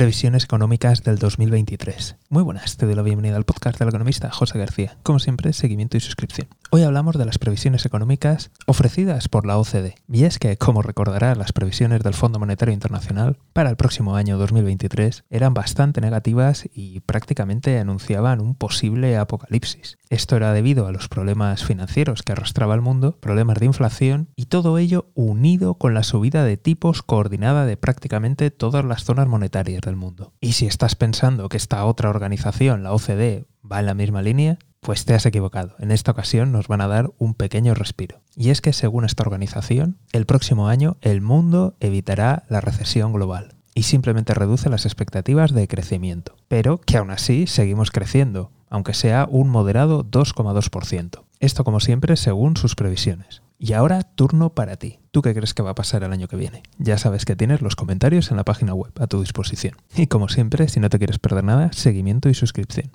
Previsiones económicas del 2023. Muy buenas, te doy la bienvenida al podcast del economista José García. Como siempre, seguimiento y suscripción. Hoy hablamos de las previsiones económicas ofrecidas por la OCDE. Y es que, como recordarás, las previsiones del Fondo Monetario Internacional para el próximo año 2023 eran bastante negativas y prácticamente anunciaban un posible apocalipsis. Esto era debido a los problemas financieros que arrastraba el mundo, problemas de inflación y todo ello unido con la subida de tipos coordinada de prácticamente todas las zonas monetarias del mundo. Y si estás pensando que esta otra organización, la OCDE, va en la misma línea, pues te has equivocado. En esta ocasión nos van a dar un pequeño respiro. Y es que según esta organización, el próximo año el mundo evitará la recesión global y simplemente reduce las expectativas de crecimiento. Pero que aún así seguimos creciendo, aunque sea un moderado 2,2%. Esto como siempre según sus previsiones. Y ahora turno para ti. ¿Tú qué crees que va a pasar el año que viene? Ya sabes que tienes los comentarios en la página web a tu disposición. Y como siempre, si no te quieres perder nada, seguimiento y suscripción.